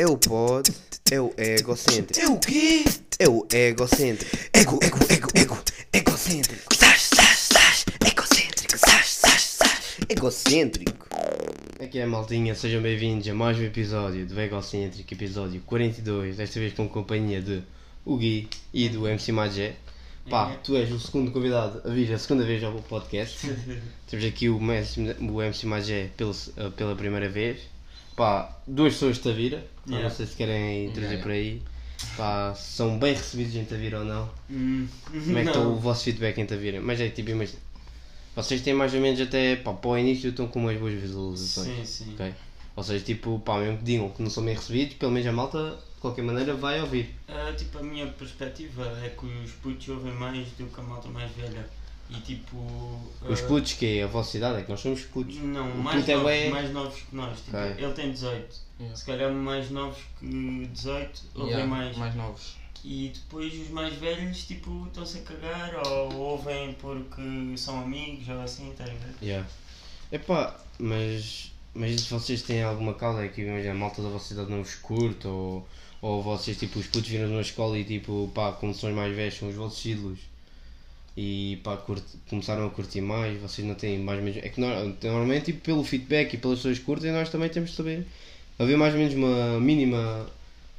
É o pod, é o egocêntrico. É o quê? É o egocêntrico. Ego, ego, ego, ego, egocêntrico. Sás, sás, sás, egocêntrico. Sás, sás, sás. Egocêntrico. Aqui é a maltinha, sejam bem-vindos a mais um episódio do Egocêntrico, episódio 42, desta vez com companhia de o Gui e do MC Magé. Pá, tu és o segundo convidado a vir a segunda vez ao podcast. Temos aqui o MC, o MC Magé pela, pela primeira vez. Pá, duas pessoas de Tavira, Yeah. não sei se querem introduzir Yeah. por aí. Pá, são bem recebidos em Tavira ou não. Hum, Como é que está o vosso feedback em Tavira? Mas é tipo, imagina. Vocês têm mais ou menos até pá, para o início estão com umas boas visualizações. Sim, sim. Ok? Ou seja, tipo, pá, mesmo que digam que não são bem recebidos, pelo menos a malta, de qualquer maneira, vai ouvir. Ah, tipo, a minha perspectiva é que os putos ouvem mais do que a malta mais velha. E tipo. Os ah, putos, que é a vossa idade, é que nós somos putos. Não, O mais puto é novos, bué- mais novos que nós. Tipo, Ok. Ele tem 18. Yeah. Se calhar mais novos que 18 ouvem Yeah, mais. mais novos. E depois os mais velhos, tipo, estão-se a cagar ou ouvem porque são amigos ou assim, estás a ver? Yeah. Epá, mas, mas se vocês têm alguma causa, é que imagina, a malta da vossa idade não vos curte, ou, ou vocês, tipo, os putos viram na escola e, tipo, pá, como são os mais velhos, são os vossos ídolos, e, pá, curte- começaram a curtir mais, vocês não têm mais ou menos... É que nor- normalmente, tipo, pelo feedback e pelas pessoas que curtem, nós também temos de saber, haver mais ou menos uma mínima...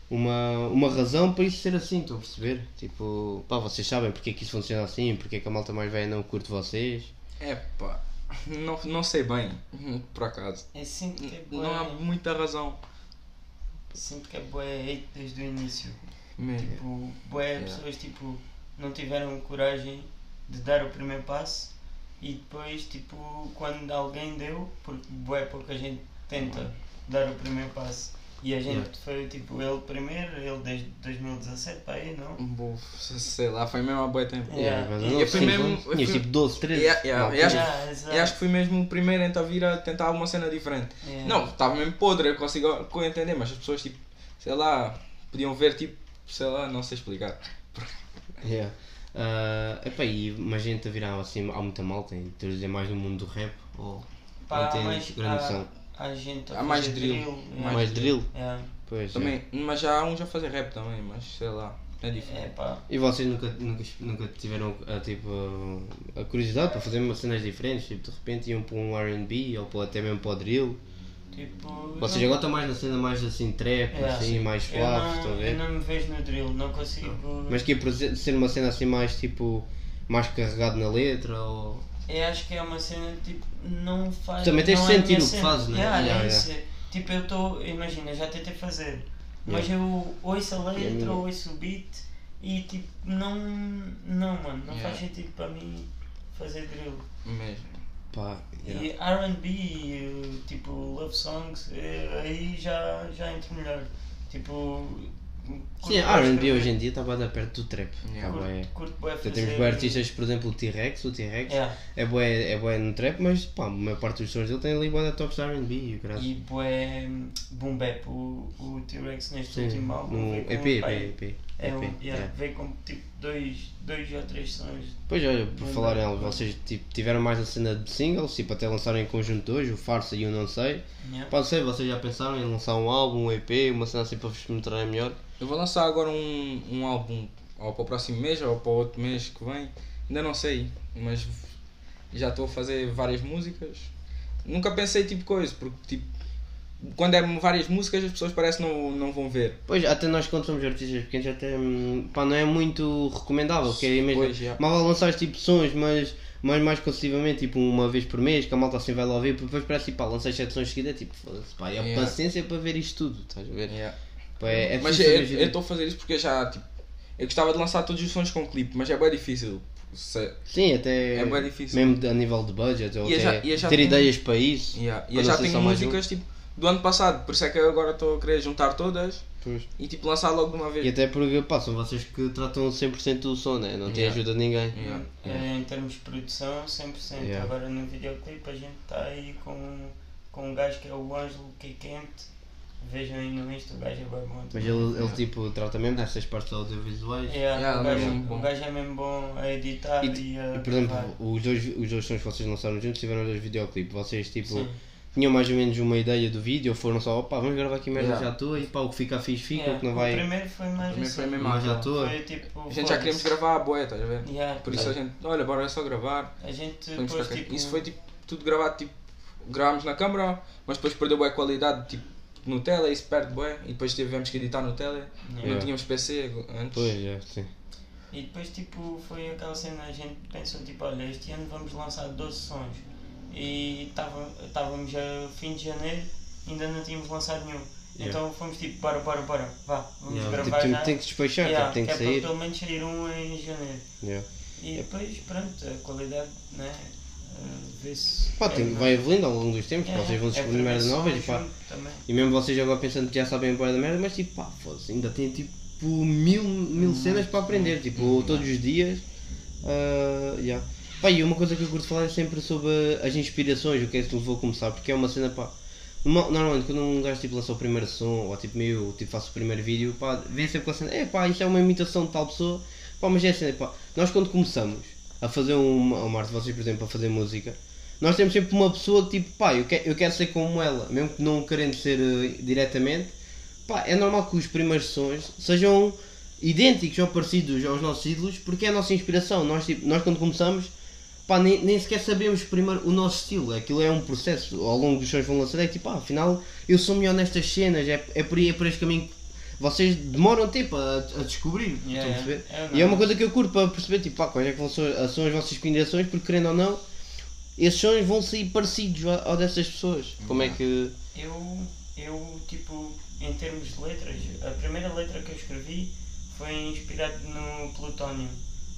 Uma, uma razão para isso ser assim, estou a perceber? Tipo, pá, vocês sabem porque é que isso funciona assim, porque é que a malta mais velha não curte vocês. É pá, não, não sei bem, por acaso. É que é Não há muita razão. sinto que é hate desde o início. Mesmo. Tipo, bué Yeah. pessoas tipo, não tiveram coragem de dar o primeiro passo e depois tipo quando alguém deu, porque bué pouca gente tenta dar o primeiro passo. E a gente Yeah. foi tipo ele primeiro, ele desde 2017 para aí, não? Bom, sei lá, foi mesmo há bom tempo. Yeah. mas E eu fui mesmo- eu fui- tipo 12, 13. Yeah, yeah, Não, eu acho- Yeah. E acho que fui mesmo o primeiro então a vir a tentar uma cena diferente. Yeah. Não, estava mesmo podre, eu consigo entender, mas as pessoas tipo, sei lá, podiam ver tipo, sei lá, não sei explicar. Yeah. Ah, epá, e mais gente a virar assim, há muita malta em introduzir mais no mundo do rap? Ou Pá, não mais- grande noção? há, há gente a Há mais fazer drill. yeah. Mais drill? Yeah. Pois, Também, mas já há uns a fazer rap também, mas sei lá, é É, diferente. pá. E vocês nunca, nunca, nunca tiveram a, tipo, a curiosidade para fazer umas cenas diferentes? Tipo, de repente iam para um RB ou para, até mesmo para o drill? Tipo, Vocês não- agora estão mais na cena mais assim trap, Yeah, assim, sim. mais eu suave, não, estão a eu ver? não me vejo no drill, não consigo. Mas que é por ser uma cena assim mais tipo, mais carregado na letra ou... Eu acho que é uma cena tipo, não faz. Também tens não de é sentir o que cena. fazes, né? Yeah, Yeah, é. Tipo, eu estou, imagina, já tentei fazer, mas Yeah. eu ouço a Yeah, letra, yeah. ouço o beat e tipo, não. Não, mano, não Yeah. faz sentido para mim fazer drill. Mesmo. Pá, yeah. E RB, e, tipo, love songs, eh, aí já, já entro melhor. Tipo. Sim, a R&B hoje em dia está bem perto do trap. Yeah. Tá bué- Curto, curto bué Já fazer. temos bué artistas, por exemplo, o T-Rex, o T-Rex Yeah. é bué, é bué no trap, mas pá, a maior parte dos sons dele tem ali bué tops de R&B e graças. E bué boom bap, o, o T-Rex neste Sim, último álbum no EP, EP, EP, é um, EP, yeah, yeah. veio com tipo dois, dois ou três sons. Pois olha, por Não falar dá. nelas, vocês tipo, tiveram mais a cena de singles, tipo até lançaram em conjunto hoje, o Farsa e o Não Sei. Yeah. Pode ser, vocês já pensaram em lançar um álbum, um EP, uma cena assim para vos mostrarem melhor? Eu vou lançar agora um, um álbum ou para o próximo mês ou para o outro mês que vem. Ainda não sei, mas já estou a fazer várias músicas. Nunca pensei tipo coisa, porque tipo, quando é várias músicas as pessoas parece que não, não vão ver. Pois, até nós quando somos artistas pequenos até hum, pá, não é muito recomendável, porque é mesmo, Pois, mal lançar tipo sons, mas mais, mais consecutivamente, tipo uma vez por mês, que a malta assim vai lá ouvir, depois parece tipo, pá, lancei 7 sons seguidas, tipo, foda-se, pá, a Yeah. paciência para ver isto tudo, estás a ver? Pá, é, é mas eu estou a fazer isso porque já tipo, eu gostava de lançar todos os sons com clipe, mas é bem difícil. Se- Sim, até É bué difícil. mesmo a nível de budget, ou E até já- ter tenho- ideias para isso. Yeah. E já tenho músicas tipo, do ano passado, por isso é que eu agora estou a querer juntar todas Pois. e tipo lançar logo de uma vez. E até porque pá, são vocês que tratam 100% do som, né? não tem Yeah. ajuda de ninguém. Yeah. É, em termos de produção, 100%. Yeah. Agora no videoclipe a gente está aí com, com um gajo que é o Ângelo que é quente. Vejam aí no Insta, o gajo é bem bom. Mas ele, ele tipo trata mesmo dessas partes audiovisuais. Yeah, Yeah, o, é gajo, bom. o gajo é mesmo bom a editar E, e, a e, por exemplo, os dois, os dois sons que vocês lançaram juntos tiveram dois videoclipes. Vocês tipo Sim. Tinham mais ou menos uma ideia do vídeo, ou foram só, opá, vamos gravar aqui merda Yeah. já à toa e pá, o que fica fixe fica, Yeah, o que não vai. O primeiro foi mais Primeiro assim. foi mesmo mais à toa. Foi tipo. A gente já queríamos gravar a boé, estás a ver? Yeah, Por isso a gente, olha, bora é só gravar. A gente depois tipo. Isso foi tipo tudo gravado, tipo, gravámos na câmara, mas depois perdeu boa qualidade, tipo, no tele, isso perde bué, e depois tivemos que editar no tele. Yeah. Não tínhamos PC antes. Pois, é, sim. E depois tipo foi aquela cena, a gente pensou tipo, olha, este ano vamos lançar 12 sons. E estávamos a fim de janeiro, ainda não tínhamos lançado nenhum. Yeah. Então fomos tipo, bora, bora, bora, vá, vamos Yeah, gravar tipo, já. tem, que despachar, Yeah, tem que é para sair. pelo menos sair um em janeiro. Yeah. E depois, pronto, a qualidade, né? Uh, vê-se. Pá, tem, é, vai evoluindo ao longo dos tempos, é, vocês vão é descobrindo merda novas e pá. também. E mesmo vocês agora pensando que já sabem boa da merda, mas tipo, pá, foda-se, ainda tem tipo mil, mil cenas para aprender, tipo, todos os dias. ah, yeah. Pá, e uma coisa que eu curto falar é sempre sobre as inspirações, o que é que levou a começar, porque é uma cena, pá. norma- Normalmente quando um gajo tipo, lança o primeiro som, ou tipo meio, tipo faço o primeiro vídeo, pá, vem sempre com a cena, é pá, isto é uma imitação de tal pessoa, pá, mas é a cena, pá, nós quando começamos a fazer uma, uma arte, vocês por exemplo, a fazer música, nós temos sempre uma pessoa que tipo, pá, eu quero, eu quero ser como ela, mesmo que não querendo ser eh, diretamente, pá, é normal que os primeiros sons sejam idênticos ou parecidos aos nossos ídolos, porque é a nossa inspiração. Nós, tipo, nós quando começamos, pá, nem, nem sequer sabemos primeiro o nosso estilo, aquilo é um processo, ao longo dos que vão lançar, é tipo, ah, afinal, eu sou melhor nestas cenas, é, é, por, aí, é por este caminho que vocês demoram tempo a, a descobrir, Yeah, estão a perceber? é, E é uma coisa que eu curto para perceber, tipo, pá, quais é que vão ser, são as vossas inspirações, porque querendo ou não, esses sons vão sair parecidos ao, dessas pessoas. Como é que. Eu, eu, tipo, em termos de letras, a primeira letra que eu escrevi foi inspirado no Plutónio,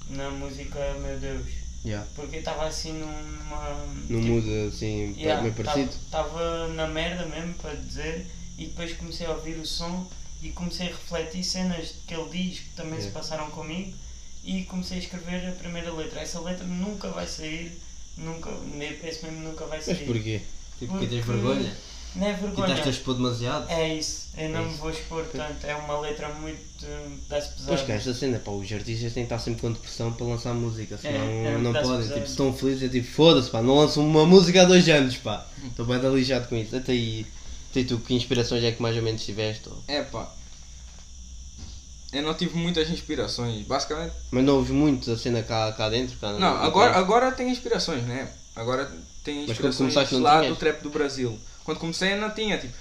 na música Meu Deus. Yeah. Porque estava assim numa. No tipo, mood assim, yeah, meio parecido. Estava na merda mesmo, para dizer, e depois comecei a ouvir o som e comecei a refletir cenas que ele diz que também se Yeah. passaram comigo e comecei a escrever a primeira letra. Essa letra nunca vai sair, nunca, penso mesmo nunca vai Mas sair. porquê? Tipo, que tens Porque- vergonha? Não é vergonha. estás a expor demasiado? É isso, eu não É me vou expor tanto, é uma letra muito. das Pois pesadas. que esta cena, pá, os artistas têm que estar sempre com depressão para lançar música, senão é, não dá-se podem. pesado. Tipo, se estão felizes, é tipo, foda-se, pá, não lançam uma música há dois anos, pá. Estou bem lixado com isso. Até aí, até tu, que inspirações é que mais ou menos tiveste? Ou... É pá. Eu não tive muitas inspirações. Basicamente. Mas não ouves muito a cena cá, cá dentro? Cá, Não, agora, agora tenho inspirações, né? Agora quando inspirações começaste não lá do trap do Brasil. Quando comecei eu não tinha, tipo.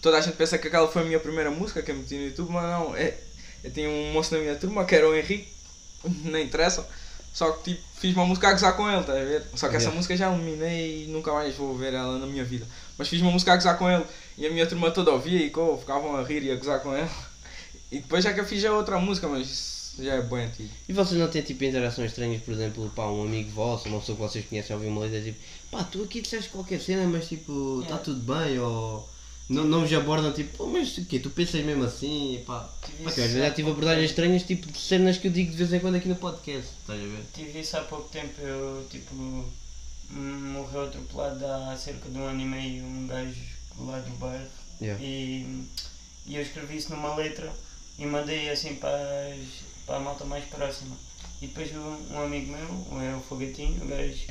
Toda a gente pensa que aquela foi a minha primeira música que eu meti no YouTube, mas não. É, eu tinha um moço na minha turma que era o Henrique, não interessa. Só que tipo, fiz uma música a gozar com ele, estás a ver? Só que essa Yeah. música já eliminei e nunca mais vou ver ela na minha vida. Mas fiz uma música a gozar com ele e a minha turma toda ouvia e co, ficavam a rir e a gozar com ele. E depois já que eu fiz a outra música, mas já é bem antigo. E vocês não têm tipo interações estranhas, por exemplo, pá, um amigo vosso, uma pessoa que vocês conhecem ouvir uma letra tipo, pá, tu aqui disseste qualquer cena, mas tipo, está Yeah. tudo bem, ou não, não vos abordam tipo, pô, mas o quê, tu pensas mesmo assim, pá. Isso que às vezes há já tive abordagens estranhas, tipo de cenas que eu digo de vez em quando aqui no podcast, estás a ver? Tive isso há pouco tempo, eu tipo morreu atropelado há cerca de um ano e meio um gajo lá do bairro Yeah. e, e eu escrevi isso numa letra e mandei assim para, as- para a malta mais próxima. E depois um, um amigo meu, é o Fogatinho, o gajo,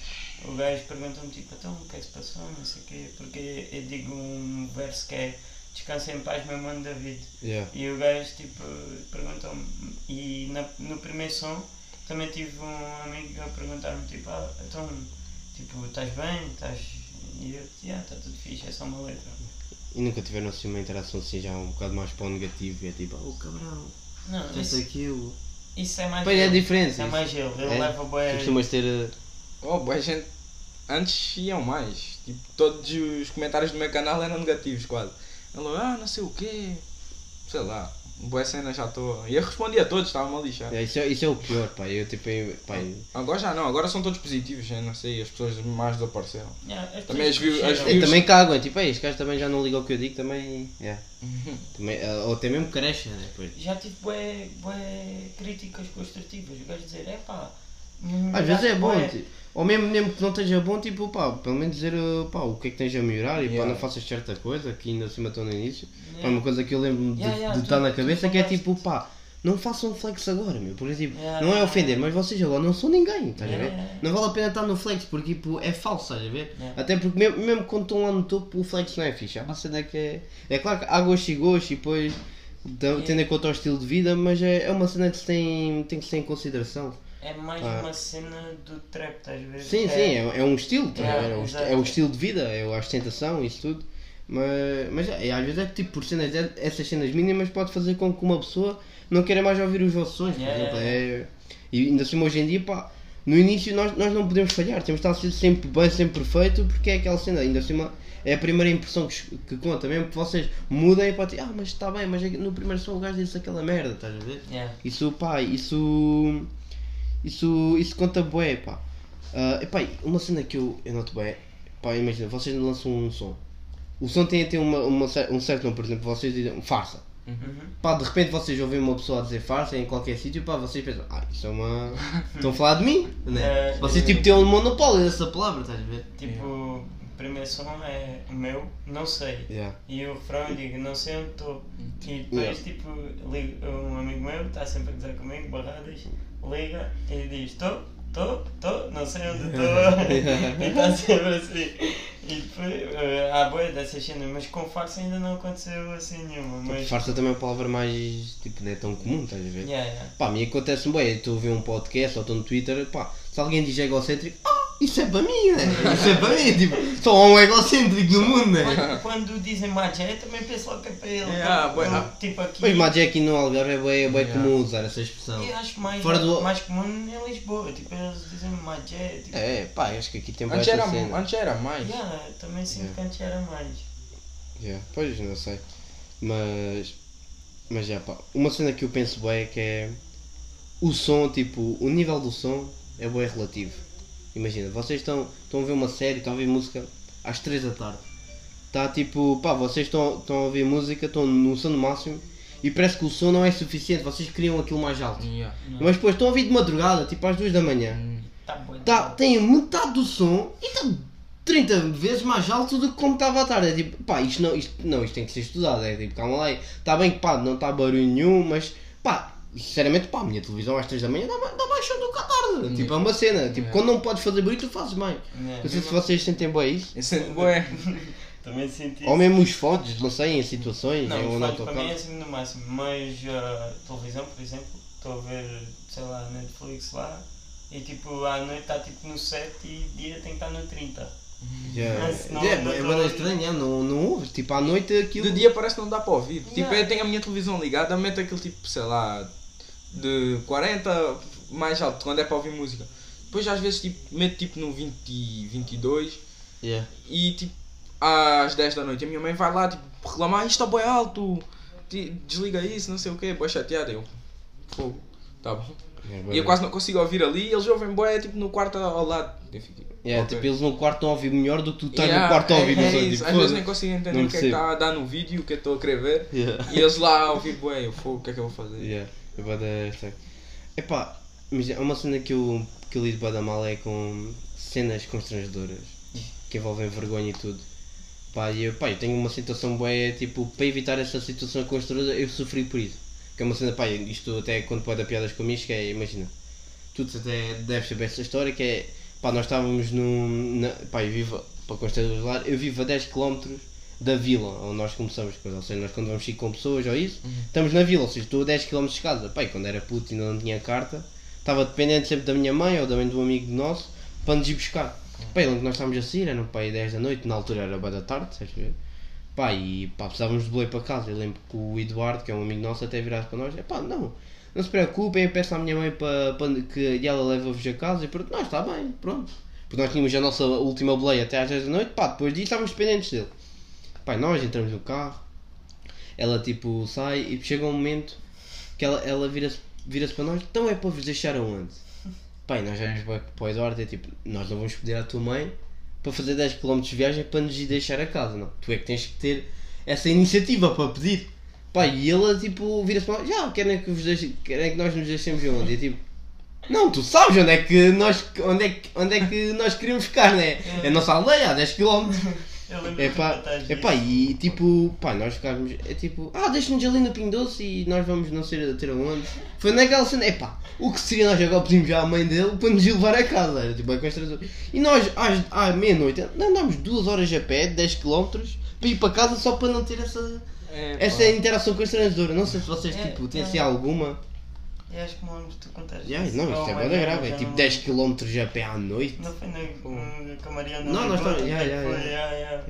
o gajo perguntou-me tipo, então o que é que se passou, não sei o quê, porque eu digo um verso que é Descansa em paz meu mano David. Yeah. E o gajo tipo perguntou-me e na- no primeiro som também tive um amigo a perguntar-me tipo, ah, então tipo, estás bem? Estás. E eu disse, ah, está tudo fixe, é só uma letra. E nunca tiveram assim uma interação assim já um bocado mais para o negativo, e é tipo, oh cabrão, Não, isso, aquilo. Isso é mais Pois é ele. diferente. Isso é isso. mais ele, ele É? leva Tu bué. costumas ter. eh, Oh, boa gente. Antes iam mais. Tipo, todos os comentários do meu canal eram negativos quase. Ele, ah, não sei o quê. Sei lá. Boa cena já estou. E eu respondi a todos, estava-me a lixar. é, isso, é, isso é o pior, pá. Eu tipo, eu, pá, eu- Agora já não, agora são todos positivos, eu não sei, as pessoas mais desapareceram. Yeah, Também as views- as views- também cago, é tipo, "Ei, este gajo também já não liga ao que eu digo, também. Yeah. Uhum. Também, eh, ou até mesmo cresce, né? Pois. Já tive bué, bué críticas construtivas. O gajo dizer, é pá. Às vezes é bom, tipo, ou mesmo, mesmo que não esteja bom, tipo, pá, pelo menos dizer uh, pá, o que é que tens a melhorar e pá, Yeah. não faças certa coisa, que ainda acima estou no início. Pá, uma coisa que eu lembro de Yeah, yeah, de tu- estar na cabeça que é tipo, pá, não façam flex agora, meu. Porque tipo, Yeah, não é yeah, ofender, mas vocês agora não são ninguém, estás a Yeah, ver? yeah. Não vale a pena estar no flex porque tipo, é falso, estás a ver? Yeah. Até porque mesmo, mesmo quando estão lá no topo, o flex não é fixe. É uma cena que é. É claro que há gosto e gosto e depois tendo em conta o estilo de vida, mas é, é uma cena que se tem, tem que ser em consideração. É mais Ah. uma cena do trap, estás a ver? Sim, sim, é, é um estilo, a Yeah, é, um, é o estilo de vida, é a ostentação, isso tudo. Mas, mas é, às vezes é que tipo, por cenas, de- essas cenas mínimas pode fazer com que uma pessoa não queira mais ouvir os vossos sons, por Yeah, exemplo. yeah, É, e ainda assim hoje em dia, pá, no início nós, nós não podemos falhar, temos de estar sempre bem, sempre perfeito, porque é aquela cena, ainda assim é a primeira impressão que, que conta, mesmo que vocês mudem para ti, ah, mas está bem, mas é no primeiro som o gajo disse aquela merda, estás a ver? Yeah. Isso, pá, isso. Isso, isso conta bué, pá. Ah, epá, uma cena que eu, eu noto bué, pá, imagina, vocês lançam um som. O som tem a ter uma, uma, um certo nome, por exemplo, vocês dizem farsa. Uhum. Pá, de repente vocês ouvem uma pessoa a dizer farsa em qualquer sítio, pá, vocês pensam, ah, isso é uma. Estão a falar de mim, né? É, Vocês tipo têm um monopólio dessa palavra, estás a ver? Tipo, o primeiro som é meu, não sei. Yeah. E o refrão eu digo, não sei onde estou. E depois, Yeah. tipo, liga, um amigo meu está sempre a dizer comigo, barradas, liga e diz: Estou, estou, estou, não sei onde estou. e está sempre assim. E depois, eh, há boia dessas cenas, mas com farsa ainda não aconteceu assim nenhuma. Mas, Farsa também é uma palavra mais. tipo, não é tão comum, estás a ver? yeah, yeah. Pá, mim acontece bem, estou a ver um podcast ou estou no Twitter, pá, se alguém diz egocêntrico, ah, isso é para mim, né? Isso é para mim, tipo, só há um egocêntrico no mundo, né? Quando, quando dizem Magé, também penso logo que é para ele. Yeah, porque, tipo aqui. Pois, mas aqui no Algarve é bem, é bem Yeah. comum usar essa expressão. Eu acho mais, Fora do- mais comum em Lisboa, tipo, eles dizem Magé, tipo. É, pá, acho que aqui tem Antes era, cena. antes era mais. Yeah, também sinto Yeah. que antes era mais. Yeah, pois, não sei. Mas, mas já, pá, uma cena que eu penso bem é que é o som, tipo, o nível do som é bem relativo. Imagina, vocês estão, estão a ver uma série, estão a ouvir música às 3 da tarde. Está tipo, pá, vocês estão, estão a ouvir música, estão no som no máximo e parece que o som não é suficiente, vocês queriam aquilo mais alto. Yeah. Mas depois estão a ouvir de madrugada, tipo às 2 da manhã. Hum. Tá. Tá, tem metade do som e está 30 vezes mais alto do que como estava à tarde. É tipo, pá, isto não, isto, não, isto tem que ser estudado. É tipo, calma lá. Está bem que pá, não está barulho nenhum, mas pá, sinceramente, pá, a minha televisão às 3 da manhã dá, dá mais som do que à tarde. Tipo, é uma cena. Tipo, Yeah. quando não podes fazer barulho, tu fazes bem. Yeah. Não sei se vocês sentem bem isso. Esse é bué. Também senti Ou mesmo os fones, não sei, em situações, Não, ou o no fone para mim é assim no máximo, mas a televisão, por exemplo, estou a ver, sei lá, Netflix lá e tipo à noite está tipo no 7 e dia tem que estar no 30. Yeah. Mas não- É, não é bem estranho, é, não, não ouves. Tipo, à noite aquilo. De dia parece que não dá para ouvir. Tipo, Yeah. eu tenho a minha televisão ligada, meto aquele tipo, sei lá, de 40 mais alto, quando é para ouvir música. Depois às vezes tipo, meto tipo no 20, e 22 Yeah. e tipo às 10 da noite a minha mãe vai lá tipo reclamar, isto está bem alto, desliga isso, não sei o que, boa chateada. Eu, fogo, tá bom. É, E eu quase não consigo ouvir ali e eles ouvem boé tipo no quarto ao lado. Eu fico, Yeah, ok. tipo, eles no quarto estão a ouvir melhor do que tu estás Yeah, no quarto a ouvir. é, é sei, isso. tipo, Às vezes nem consigo entender Não o que é que está a dar no vídeo, o que eu estou a querer ver. Yeah. E eles lá a ouvir, bué, eu fogo, o que é que eu vou fazer? É bué da estranho. Epá, mas é uma cena que eu, que eu lido bué mal é com cenas constrangedoras que envolvem vergonha e tudo. Pá, eu, pá, eu tenho uma situação boa, tipo, para evitar essa situação constrangedora, eu sofri por isso. Que é uma cena, pá, isto até quando pode dar piadas com amigos, que é, imagina, tu até deves saber essa história, que é, pá, nós estávamos num, na, pá, eu vivo, para contextualizar, eu vivo a 10 km da vila, onde nós começamos, ou seja, nós quando vamos ir com pessoas ou isso, estamos na vila, ou seja, estou a 10 km de casa, e quando era puto e ainda não tinha carta, estava dependente sempre da minha mãe ou da mãe de um amigo nosso, para nos ir buscar. Pá, e onde nós estávamos a sair, eram pá, aí 10 da noite, na altura era boa da tarde, sabes ver? Pá, e pá, precisávamos de boleio para casa. Eu lembro que o Eduardo, que é um amigo nosso, até virasse para nós: é pá, não, não se preocupem, eu peço à minha mãe para, para que ela leva-vos a casa. E pronto, nós está bem, pronto. Porque nós tínhamos a nossa última boleia até às 10 da noite, pá, depois disso estávamos dependentes dele. E nós entramos no carro, ela tipo sai e chega um momento que ela, ela vira-se vira para nós: então é para vos deixar aonde? E nós vamos para o Eduardo é tipo: nós não vamos pedir à tua mãe para fazer 10 km de viagem para nos ir deixar a casa, não. Tu é que tens que ter essa iniciativa para pedir. Pá, e ele tipo vira-se para nós: já, querem que, vos deixe, querem que nós nos deixemos onde? E tipo. Não, tu sabes onde é que nós, onde é que, onde é que nós queríamos ficar, né? É a nossa aldeia, a 10 km. Eu lembro É pá, é pá, e tipo, pá, nós ficávamos, é tipo, ah, deixa-nos ali no Pinho Doce e nós vamos não sei a ter aonde. Foi naquela cena, é pá, o que seria nós agora pedimos já à mãe dele para nos ir levar a casa, era tipo, é constrangedor. E nós, às, à meia-noite, andámos duas horas a pé, 10 km, para ir para casa só para não ter essa, É, essa interação constrangedora. Não sei se vocês, É, tipo, têm é. assim alguma. Eu acho que me lembro de tu contares Yeah, não, isto é ou grave, é tipo não- 10 km a pé à noite. Não foi na, na, com a Mariana Não, nós estamos- yeah, yeah, yeah. yeah, yeah.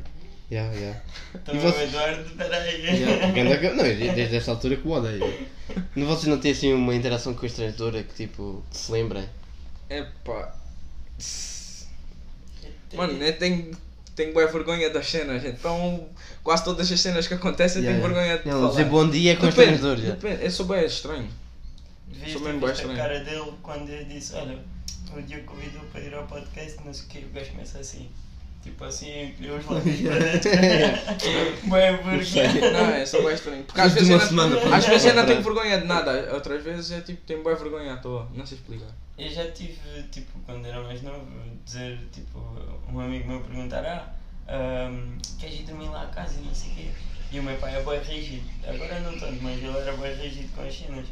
Yeah, yeah. Também o Eduardo, peraí. Yeah, Não, desde esta altura que o odeio. Não, vocês não têm assim uma interação constrangedora que tipo, que se lembrem? É pá. Mano, eu tenho, tenho boa vergonha das cenas, então quase todas as cenas que acontecem eu tenho vergonha de Não, falar. dizer bom dia é Depende, constrangedor já. depende, eu sou bem estranho. Bué visto a estranho. cara dele quando ele disse, olha, o Diogo convidou para ir ao podcast, não sei o que, o gajo começa assim. Tipo assim, encolheu os lábios para dentro. Boa sei. vergonha. Não, é só bem estranho. Porque às vezes, não, semana às vezes eu não outra. tenho vergonha de nada, outras vezes é tipo, tenho boa vergonha à toa, não sei explicar. Eu já tive, tipo, quando era mais novo, dizer, tipo, um amigo meu perguntar, ah, ahm, queres ir dormir lá à casa e não sei o quê. E o meu pai é bem rígido, agora não tanto, mas ele era bem rígido com as cenas.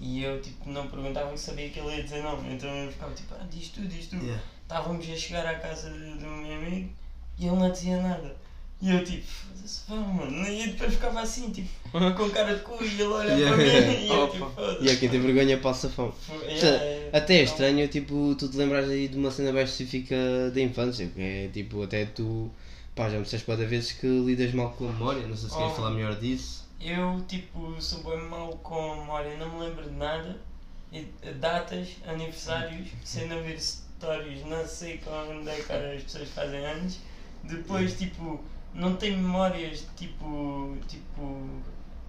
E eu, tipo, não perguntava e sabia que ele ia dizer não. Então eu ficava tipo, ah, diz tu, diz tu. Yeah. Estávamos a chegar à casa do, meu amigo e ele não dizia nada. E eu tipo, foda-se, vamos, mano. E depois ficava assim, tipo, com cara de cu e ele olha Yeah. para mim e eu tipo, foda-se. E é quem tem vergonha passa fome. Yeah, yeah. Até é Então, estranho, tipo, tu te lembras aí de uma cena bem específica da infância, que é tipo, até tu, pá, já me disseste para vezes que lidas mal com a memória, não sei se queres Oh. falar melhor disso. Eu, tipo, sou bem mau com a memória, não me lembro de nada. E, datas, aniversários, sem não ver stories, não sei quando é que as pessoas fazem anos. Depois, tipo, não tenho memórias, tipo, tipo,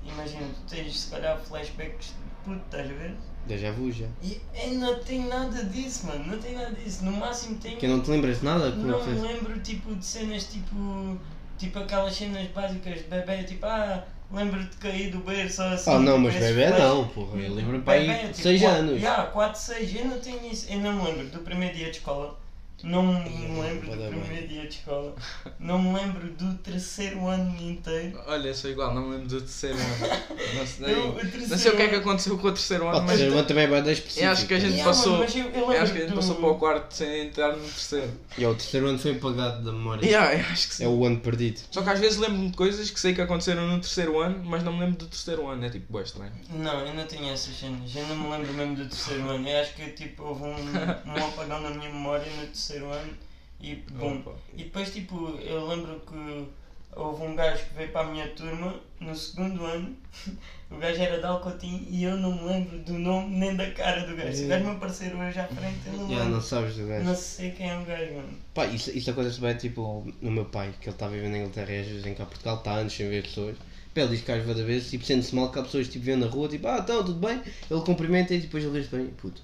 imagina, tu tens se calhar flashbacks de puto, estás a ver? Já vu já. E eu não tenho nada disso, mano, não tenho nada disso. No máximo tenho. Que não te lembras de nada? Como Não me lembro tipo de cenas tipo. Tipo aquelas cenas básicas de bebê, tipo, ah, lembro-te de cair do berço assim. Oh não, mas bebê não, porra, eu lembro-me para aí tipo, 6 quatro- anos. Yeah, 4, 6, eu não tenho isso, eu não me lembro do primeiro dia de escola. Não me lembro do primeiro dia de escola. Não me lembro do terceiro ano inteiro. Olha, sou igual, não me lembro do terceiro ano. Não sei, Eu, não sei o que é que aconteceu com o terceiro ano, o mas terceiro ano também é bem específico. eu acho que a gente passou. eu, eu acho que a gente do- passou para o quarto sem entrar no terceiro. E o terceiro ano foi apagado da memória. Yeah, eu acho que sim. É o ano perdido. Só que às vezes lembro-me de coisas que sei que aconteceram no terceiro ano, mas não me lembro do terceiro ano. É tipo, boa estranho. Não, eu não tenho essas cenas. Eu não me lembro mesmo do terceiro ano. Eu acho que tipo, houve um, um apagão na minha memória no terceiro ano e bum. Opa. E depois tipo, eu lembro que houve um gajo que veio para a minha turma no segundo ano. O gajo era de Alcotim e eu não me lembro do nome nem da cara do gajo. Se o gajo me aparecer hoje à frente, eu não me lembro. não sabes do gajo. Não sei quem é o gajo, mano. Pá, isso, isso acontece bem tipo no meu pai, que ele está vivendo na Inglaterra e às vezes vem cá Portugal, está anos sem ver pessoas. Pá, ele diz que às vezes, vezes tipo, sente-se mal que há pessoas tipo, vêm na rua, tipo, ah, então, tudo bem? Ele cumprimenta e depois ele diz bem, puto,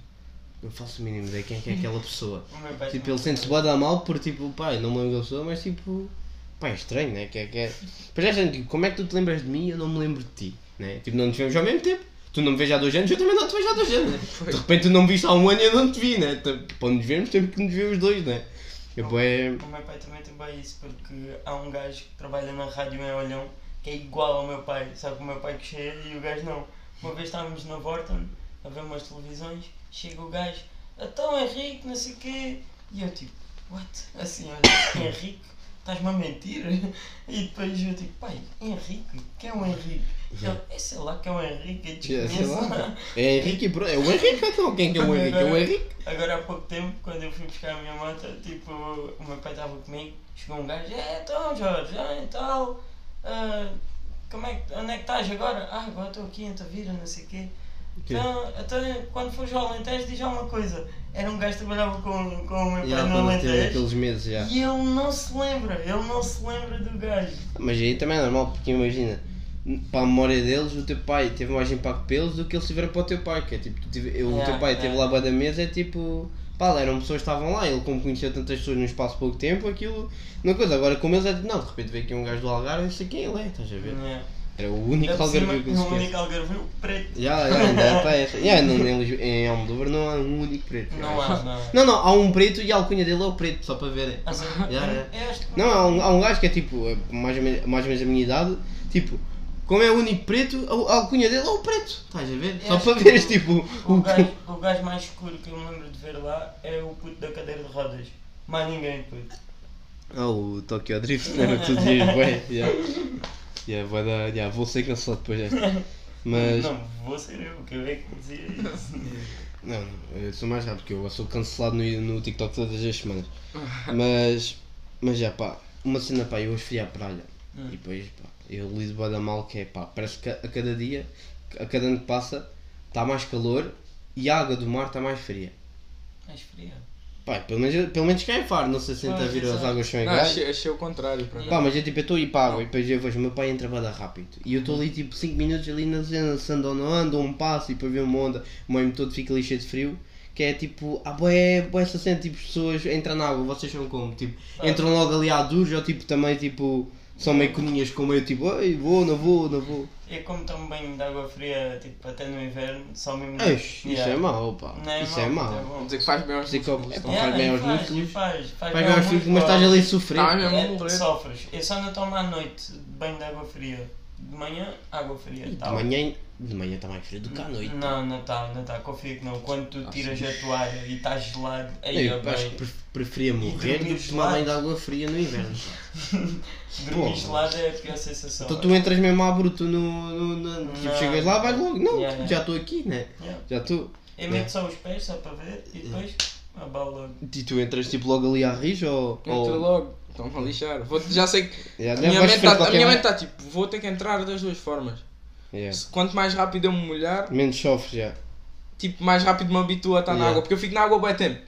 não faço o mínimo ideia quem é que é aquela pessoa. O pai Tipo, ele sente-se bué da mal por tipo, pá, eu não me lembro da pessoa, mas tipo, pá, é estranho, né? Que é, que é... Pois é, gente, como é que tu te lembras de mim e eu não me lembro de ti, né? Tipo, não nos vemos ao mesmo tempo. Tu não me vês há dois anos, eu também não te vejo há dois anos, né? De repente tu não me viste há um ano e eu não te vi, né? Então, Para nos vermos temos que nos ver os dois, né? Eu, bué... O meu pai também tem bem isso, porque há um gajo que trabalha na rádio em Olhão que é igual ao meu pai, só que o meu pai que chega e o gajo não. Uma vez estávamos na Vorton a ver umas televisões, chega o gajo, então Henrique, não sei o quê, e eu tipo, what? Assim, olha, Henrique, estás-me a mentir? E depois eu tipo, pai, Henrique, quem é o Henrique? Ele, é sei lá que é o Henrique, eu Já, sei desconheço. lá. É Henrique e pronto. É o Henrique então. Quem que é o Henrique? É o Henrique? Agora há pouco tempo, quando eu fui buscar a minha moto, tipo, o meu pai estava comigo, chegou um gajo, é então Jorge, ah, então, ah, como é que, onde é que estás agora? Ah, agora estou aqui em Tavira, não sei o quê. Então, então, quando fores ao Alentejo, diz alguma coisa. Era um gajo que trabalhava com, com o meu pai Já, no teve Alentejo. aqueles meses já. E ele não se lembra, ele não se lembra do gajo. Mas aí também é normal, porque imagina, para a memória deles, o teu pai teve mais impacto para eles do que eles tiveram para o teu pai. Que é tipo, tive- eu- o Yeah, teu pai yeah. esteve lá da mesa, é tipo. Pá, eram pessoas que estavam lá, ele como conheceu tantas pessoas num espaço de pouco tempo, aquilo. Uma coisa, agora como eles é tipo, não, de repente veio aqui um gajo do Algarve, eu sei quem ele é, estás a ver? É. Era o único cima, algarvio que no se único algarvio preto. Já, já, ainda está essa. Já, não, em, em Almodóvar não há um único preto. Não há, não. Não, não, há um preto e a alcunha dele é o preto, só para verem. Ah, sim. Já. É este. Não, há um, há um gajo que é tipo, é mais ou, menos, mais ou menos a minha idade, tipo, como é o único preto, a, alcunha dele é o preto, estás a ver? Só Este para veres, tipo, O o. gajo, o gajo mais escuro que eu me lembro de ver lá é o puto da cadeira de rodas. Mais ninguém, puto. Ah, o Tokyo Drift, né? tu dizias, bué, já. Já, vai dar, já, vou ser cancelado depois desta. Mas. Não, vou ser eu, que eu é que dizia isso. Não, não, eu sou mais rápido, porque eu sou cancelado no, no TikTok todas as semanas. Mas, mas já pá, uma cena pá, eu hoje fui à praia Hum. e depois pá, eu lido bué da mal que é pá, parece que a cada dia, a cada ano que passa, está mais calor e a água do mar está mais fria. Mais fria. Pá, pelo menos, pelo menos cá em Faro, não se senta a vir as águas são iguais. achei, achei o contrário. Para Pá, mas eu tipo, eu estou a ir para a água e depois eu vejo o meu pai entra bada rápido. E eu estou ali tipo 5 minutos ali na cena, se ando ou não ando, um passo e depois vem uma onda, o meio todo fica ali cheio de frio. Que é tipo, ah, boé, boé essa cena, tipo, pessoas entram na água, vocês são como? Tipo, Ah. entram logo ali à duros ou tipo, também tipo, são meio coninhas como eu, tipo, ei, vou, não vou, não vou. Eu como tomo banho de água fria, tipo, até no inverno, só mesmo... Eish, isso Yeah. é mau, pá. É isso é mau, é bom. dizer que faz bem aos músculos, é então. pá, faz bem aos faz, músculos. Faz, faz, Vai ver aos filhos, mas estás ali a sofrer. Tá mesmo a É, sofres. Eu só não tomo à noite banho de água fria. De manhã, água fria. De tá. manhã, de manhã está mais frio do que à noite. Não, não está, não está. Confio que não. Quando tu tiras a toalha e estás gelado, aí Eu eu acho que pref- preferia morrer do que tomar banho de água fria no inverno. Dormir gelado é a pior sensação. Então tu entras mesmo à bruto no. no, no- tipo, Não. chegas lá, vais logo. Não, Yeah, tipo, já estou aqui, né? Yeah. Já estou. Eu meto só os pés só para ver e depois abalo logo. E tu entras tipo logo ali à rijo ou. Entra ou... logo, estão-me a lixar. Vou, já sei que. Yeah, A minha mente tá- a minha mente está tipo, vou ter que entrar das duas formas. Yeah. Quanto mais rápido eu me molhar, Menos sofres já. tipo, mais rápido me habituo a estar na Yeah. água. Porque eu fico na água bué tempo.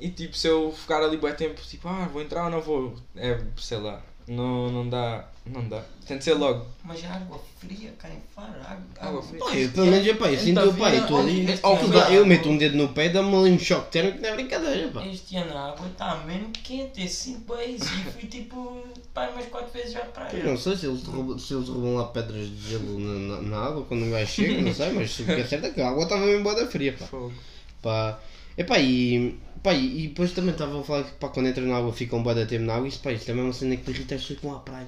E tipo, se eu ficar ali bué tempo, tipo, ah, vou entrar ou não vou? É, sei lá, não, não dá, não dá. Tem de ser logo. Mas a água fria cá em Faro, água, Água fria. Eu, pelo menos eu, pá, eu sinto o pai, estou ali. eu meto um dedo no pé, dá-me ali um choque térmico que não é brincadeira, pá. Este ano a água está mesmo quente, eu sinto bem isso. E fui tipo, pá, umas 4 vezes à Eu praia. não sei se eles, roubam, se eles roubam lá pedras de gelo na, na, na água quando um gajo chega, não sei, mas o que é certo é que a água estava mesmo boa da fria, pá. Fogo. Pá, epá, e, pá, e, e depois também estava a falar que pá, quando entram na água ficam um de tempo na água. Isso, pá, isso também é uma cena que me irrita as pessoas que vão à praia.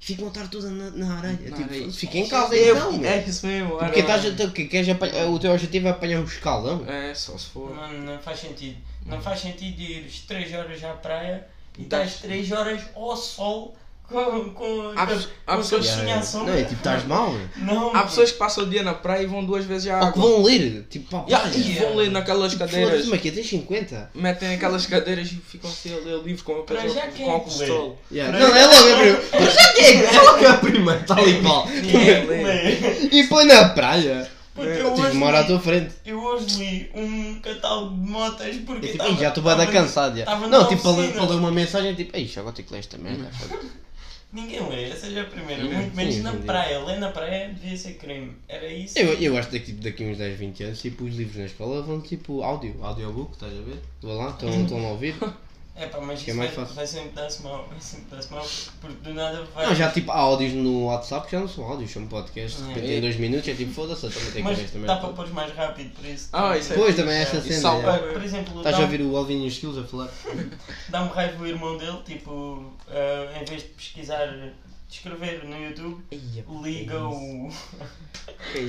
E ficam a estar toda na, na areia. Na tipo, areia. fica em casa É, então, é isso mesmo. Porque estás a quê? Queres apanhar, o teu objetivo é apanhar um escaldão? É, só se for. Não, não faz sentido. Não faz sentido ires 3 horas à praia e estás 3 horas ao sol com, com, Há com, pessoas- há com pessoas- Yeah, yeah. Não, é tipo, estás mal, meu. Não, Há pessoas que passam o dia na praia e vão duas vezes à Ou que água. vão ler, tipo, pá, Yeah, e vão ler naquelas Foda-se, cadeiras. mas aqui tens 50. Metem aquelas cadeiras e ficam assim a ler com, já quem com é óculos que de lê? sol. Yeah. Não, é logo a primeira. Mas já que é, é logo a primeira, tal e qual. E põe na praia. Porque É, eu hoje, morar à li, tua frente. eu hoje li um catálogo de motas porque É tipo, tava- "Ei, já estou bem cansado. Já. Não, tipo, ler uma mensagem, tipo, ei, agora tenho que ler esta merda. Ninguém lê, essa já é a primeira. Sim, Muito menos sim, na sim. praia. Ler na praia devia ser crime. Era isso. Eu, eu acho que daqui, daqui uns 10, 20 anos, tipo, os livros na escola vão tipo áudio, audiobook, estás a ver? Vou lá, estão, estão a ouvir. É pá, mas Que é isso mais vai, fácil. vai sempre dar-se mal. Vai sempre dar-se mal porque do nada vai. Não, já tipo, há áudios no WhatsApp que já não são áudios, são podcasts. De repente É. em 2 minutos é tipo, foda-se, eu também tenho que Mas ver esta dá merda. para pôr mais rápido por isso. Ah, isso é Pois, também é essa Isso cena. salva. já. Por exemplo, Estás a dá- ouvir o Alvin e os Skills a falar? dá-me raiva o irmão dele, tipo, eh, em vez de pesquisar, de escrever no YouTube, liga o.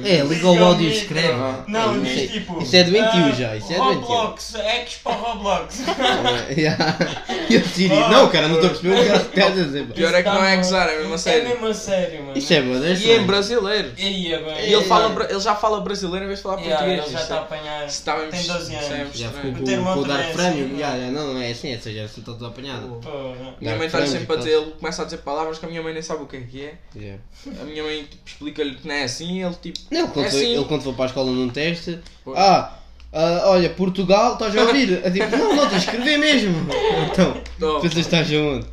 É, liga o áudio e escreve. Não, É, diz isso é- tipo. Isso é doentio ah, já, isso é doentio. Roblox, X para Roblox. É. E eu decidi, não, cara, não estou a perceber o que ela está a dizer. Pior é que não é Isso dá-me- é mesmo a É sério. mesmo a sério, mano. Isto é boa, E em brasileiro. E é. E ele, fala, ele já fala brasileiro em vez de falar Yeah, português. ele já está a é- apanhar. mesmo Tem 12 isto é anos. Já ficou com, O teu irmão com o também Dark é assim, não, não é assim, essa já está todo apanhado. Pô, Minha mãe está sempre a dizer, ele começa a dizer palavras que a minha mãe nem sabe o que é que é. Yeah. A minha mãe tipo, explica-lhe que não é assim, ele tipo. Não, quando é foi- assim. ele quando foi para a escola num teste, Pois. ah, ah, olha, Portugal, estás a ouvir? Eu digo, não, não, tens de escrever mesmo. Então, Toma. pensas que estás aonde?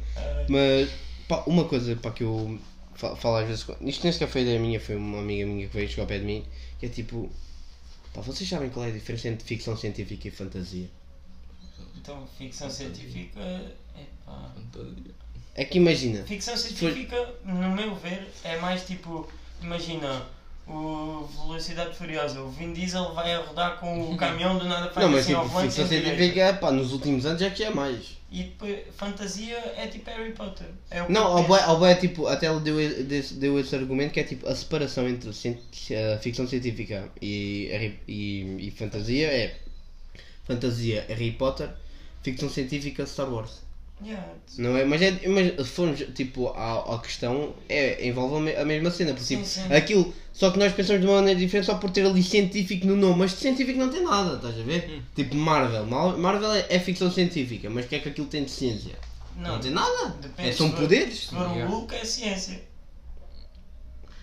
Mas, pá, uma coisa pá, que eu fa- falo às vezes, isto nem sequer foi ideia minha, foi uma amiga minha que veio chegar ao pé de mim, que é tipo, pá, vocês sabem qual é a diferença entre ficção científica e fantasia? Então, ficção científica. Epá. É que imagina, Ficção científica, no meu ver, é mais tipo imagina, o Velocidade Furiosa, o Vin Diesel vai a rodar com o caminhão do nada faz Não, mas assim tipo, ficção científica, pá, nos últimos anos é que é mais. E depois, fantasia é tipo Harry Potter. É o Não, ao boé, ao boé, tipo, até ele deu, esse- deu esse argumento que é tipo a separação entre a ficção científica e, e, e fantasia é fantasia Harry Potter, ficção científica Star Wars. Yeah, Não é? Mas, é, mas se formos tipo à, à questão, é, envolve a me- a mesma cena. Porque, Sim, tipo, sim. aquilo, só que nós pensamos de uma maneira diferente só por ter ali científico no nome, mas de científico não tem nada, estás a ver? Hum. Tipo Marvel. Mar- Marvel é, é ficção científica, mas o que é que aquilo tem de ciência? Não, tem nada. Depende É, são se for- poderes. Se for o. Hulk é ciência.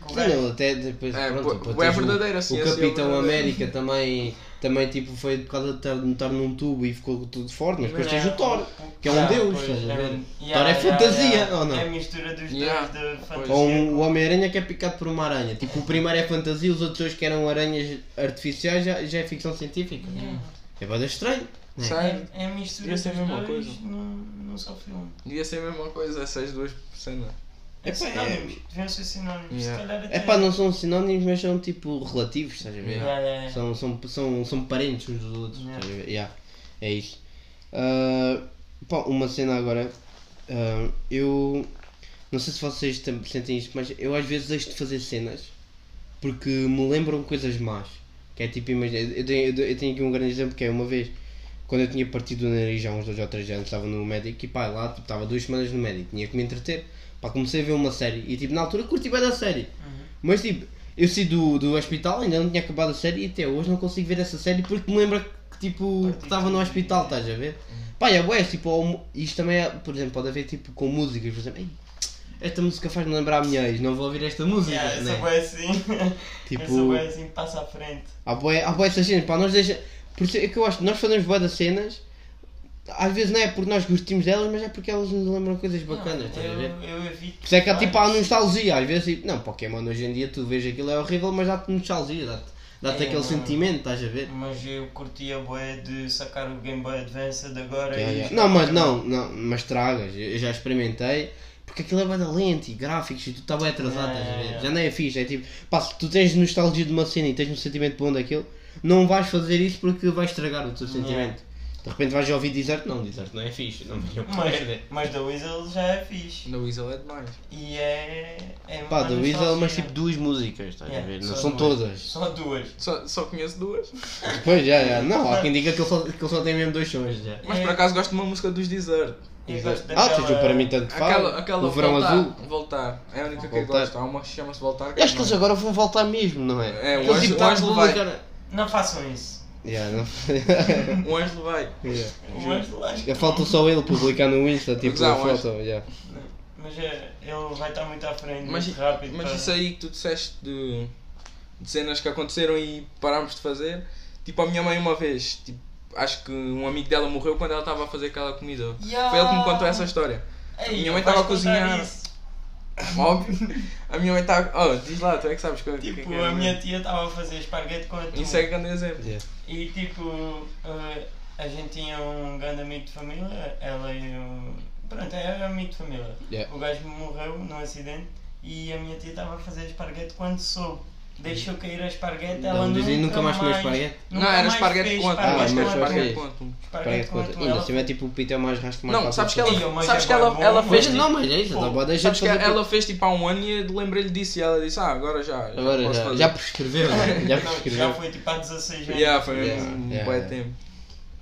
O Sim, não, até depois É, pronto, é tens o- verdadeira a O ciência, Capitão é verdadeira. América também, também tipo, foi por causa de estar, de estar num tubo e ficou tudo forte, mas depois tens o Thor, que é um Ah, deus, é- Thor yeah, é yeah, fantasia, ou não? É a mistura dos Yeah, dois da fantasia. Ou um- o Homem-Aranha que é picado por uma aranha. Tipo, o primeiro é fantasia, os outros dois que eram aranhas artificiais já, já é ficção científica. Yeah. É bada estranho. né? É, é a mistura Devia dos ser a mesma dois coisa. num, num só filme. Devia ser a mesma coisa, essas duas cenas. É é- sinónimos, deviam ser sinónimos. Yeah. Se calhar até... É pá, não são sinónimos, mas são tipo relativos, estás a ver? Yeah, yeah, yeah. São, são, são, são parentes uns dos outros. Yeah. estás a ver? Yeah, É isso. Ah, pá, uma cena agora. Ah, eu não sei se vocês sentem isto, mas eu às vezes deixo de fazer cenas porque me lembram coisas más. Que é tipo, imagina, eu tenho, eu tenho aqui um grande exemplo que é uma vez quando eu tinha partido o nariz há uns 2 ou 3 anos, estava no médico e pá, lá tipo, estava duas semanas no médico, tinha que me entreter. Pá, comecei a ver uma série e tipo, na altura curti bem da série. Uhum. Mas tipo, eu saí do, do hospital, ainda não tinha acabado a série e até hoje não consigo ver essa série porque me lembra que tipo, que estava no hospital, estás a ver? Pá, é bué, tipo, ou- isto também é, por exemplo, pode haver tipo com músicas, por exemplo, "Ei, esta música faz-me lembrar a minha ex, não vou ouvir esta música, Yeah, eu né? sou bem assim. Tipo- Eu sou bem assim, passa à frente. Há bué, há bué essas cenas, pá, nós deixa... Por isso é que eu acho que nós fazemos bué das cenas, às vezes não é porque nós gostimos delas, mas é porque elas nos lembram coisas bacanas, estás a ver? eu evito. Por isso é que há tipo há vários. nostalgia, às vezes tipo, não, Pokémon hoje em dia tu vês aquilo é horrível, mas dá-te nostalgia, dá-te dá É, aquele sentimento, estás a ver? Mas eu curti a boé de sacar o Game Boy Advance de agora Yeah, e yeah. Não, mas não, não, mas tragas, eu já experimentei, porque aquilo é bem lento e gráficos e tu está bem atrasado, Yeah, estás a ver? Já não é fixe, é tipo, pá, se tu tens nostalgia de uma cena e tens um sentimento bom daquilo, não vais fazer isso porque vai estragar o teu sentimento. De repente vais ouvir dizer não, dizer não é fixe, não venham para Mas, ver. mas da Weasel já é fixe. No Weasel é demais. E é. é Pá, da Weasel, mas nostalgia. tipo duas músicas, estás a Yeah, ver? Não são duas. todas. Só duas. Só, só conheço duas. Pois, já, já. Não, há quem diga que ele só, que ele só tem mesmo dois sons, já. Mas É. por acaso gosto de uma música dos Desert. Ah, daquela... seja, para mim tanto faz. Aquela, aquela o verão voltar, azul. Voltar. É a única que eu Voltar. gosto. Há uma que chama-se Voltar. Eu acho que eles agora vão voltar mesmo, não é? É, o Ângelo- o Ângelo a vai. Não façam isso. Yeah, não... O Ângelo vai. yeah. O Ângelo acho que Falta só ele publicar no Insta, tipo, Exato, a mas- foto. Yeah. não. Mas é, ele vai estar muito à frente, Mas, muito rápido. mas para- isso aí que tu disseste de, de cenas que aconteceram e parámos de fazer. Tipo, a minha mãe uma vez, tipo, acho que um amigo dela morreu quando ela estava a fazer aquela comida. Yeah. Foi ele que me contou essa história. Ei, minha mãe estava a cozinhar. isso. Óbvio. A minha mãe estava. Oh, diz lá, tu é que sabes que, que, Tipo, que é a minha tia estava a fazer esparguete com atum. Isso é grande exemplo. Yeah. E tipo, eh, a gente tinha um grande amigo de família, ela e o. Pronto, era amigo de família. Yeah. O gajo morreu num acidente e a minha tia estava a fazer esparguete quando soube. Deixou cair a esparguete, ela Não, nunca, dizem nunca mais comeu esparguete? nunca não, era esparguete com atum. Ah, esparguete com atum. Esparguete com Parece atum. ainda se tiver tipo o pito é mais rasco mais Não, sabes que ela, sabes é que ela, bom, ela fez. Mas não, mas é isso, Pô, não pode deixar Sabes de que fazer. ela fez tipo há um ano e lembrei-lhe disso e ela disse: Ah, agora já. já Agora posso já, fazer." já prescreveu, né? já Não, prescreveu. já foi tipo há 16 anos. Yeah, foi um yeah. tempo.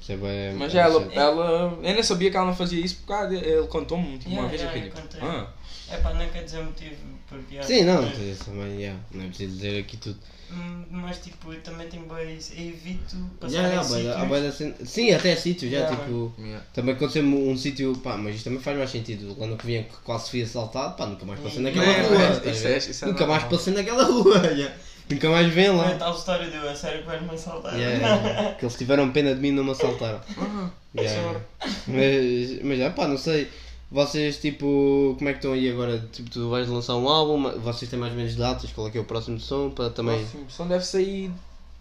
É Mas é ela, ela. Eu nem sabia que ela não fazia isso porque ah, ele contou-me tipo, uma vez eu fiquei tipo. Ah, É pá, não quer dizer motivo porque. há- Sim, não, mas- isso também, yeah, não é preciso dizer aqui tudo. Hum, Mas tipo, eu também tenho. Eu evito passar Já, já, da- há sítios. cena- Sim, até sítios, já, Yeah. tipo. yeah. Também aconteceu-me um sítio, pá, mas isto também faz mais sentido. Quando que vinha que quase fui assaltado, pá, nunca mais passei naquela rua. é, a isso é- isso é nunca mais passei naquela rua. já. Nunca mais vêm Não é lá. tal história de eu, a sério que vais-me assaltar. Yeah, que eles tiveram pena de mim e não me assaltaram. Yeah. Mas, mas já, pá, não sei. Vocês, tipo, como é que estão aí agora? Tipo, tu vais lançar um álbum, vocês têm mais ou menos datas, qual é que é o próximo som para também. próximo som deve sair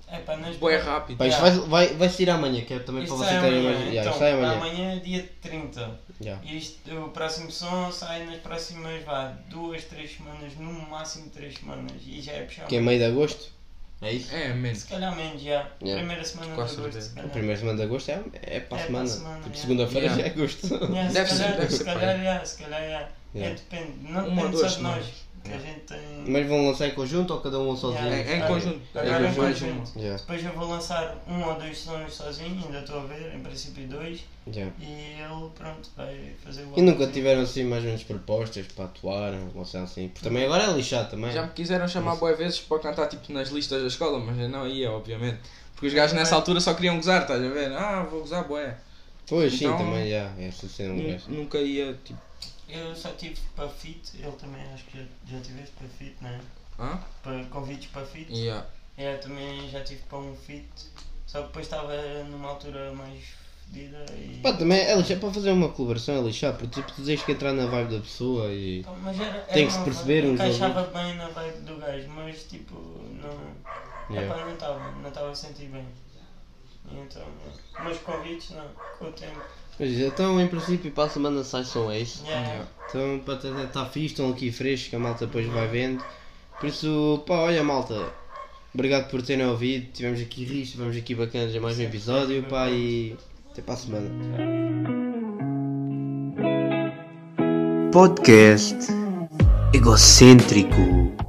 É pá, nas Boé rápido. Pá, isto vai, vai, vai sair amanhã, que é também Isto para vocês terem amanhã. mais. Yeah, então, isto sai amanhã. amanhã é dia 30. Yeah. E isto, o próximo som sai nas próximas, vá, duas, três semanas, no máximo três semanas. E já é puxar. Que é meio de agosto. É isso? É, menos. Se calhar menos já. Yeah. Primeira semana Com de agosto, se A primeira semana de agosto é, é para a É semana. para a semana, tipo, yeah. segunda-feira Yeah. já é agosto. Yeah, Deve se ser- calhar, deve se ser calhar, se calhar, yeah. Yeah. É, depende. Não Uma depende duas só de nós. Que a gente tem. Mas vão lançar em conjunto ou cada um sozinho? Yeah. É, é em Agora- conjunto. agora É em conjunto. Yeah. Depois eu vou lançar um ou dois sons sozinho, ainda estou a ver, em princípio dois. Yeah. E ele, pronto, vai fazer o E nunca álbum. tiveram assim mais ou menos propostas para atuar, ou seja assim. Porque também agora é lixado também. Já me quiseram chamar boas vezes para cantar tipo nas listas da escola, mas eu não ia, obviamente. Porque os gajos nessa altura só queriam gozar, estás a ver? Ah, vou gozar boé. Pois sim, Então- também já. É. Nunca ia tipo. Eu só tive para fit, ele também acho que já, já tiveste para fit, né? Hã? Para convites para fit. Yeah. É, eu também já tive para um fit, só que depois estava numa altura mais fedida e. Pá, também é lixado para fazer uma colaboração, é lixado, porque tipo, tu tens que entrar na vibe da pessoa e. Pá, Mas era, Tem era que se uma- perceber uns Encaixava bem na vibe do gajo, mas tipo, não. Yeah. Epá, não estava, não estava a sentir bem. Então, mas convites não, com o tempo. Mas então, em princípio, para a semana sai é isso? Yeah. Yeah. Então, para estar tá fixe, estão aqui frescos, que a malta depois vai vendo. Por isso, pá, olha, malta. Obrigado por terem ouvido. Tivemos aqui rios, tivemos aqui bacanas em mais um episódio, pá, e até para a semana. Podcast egocêntrico.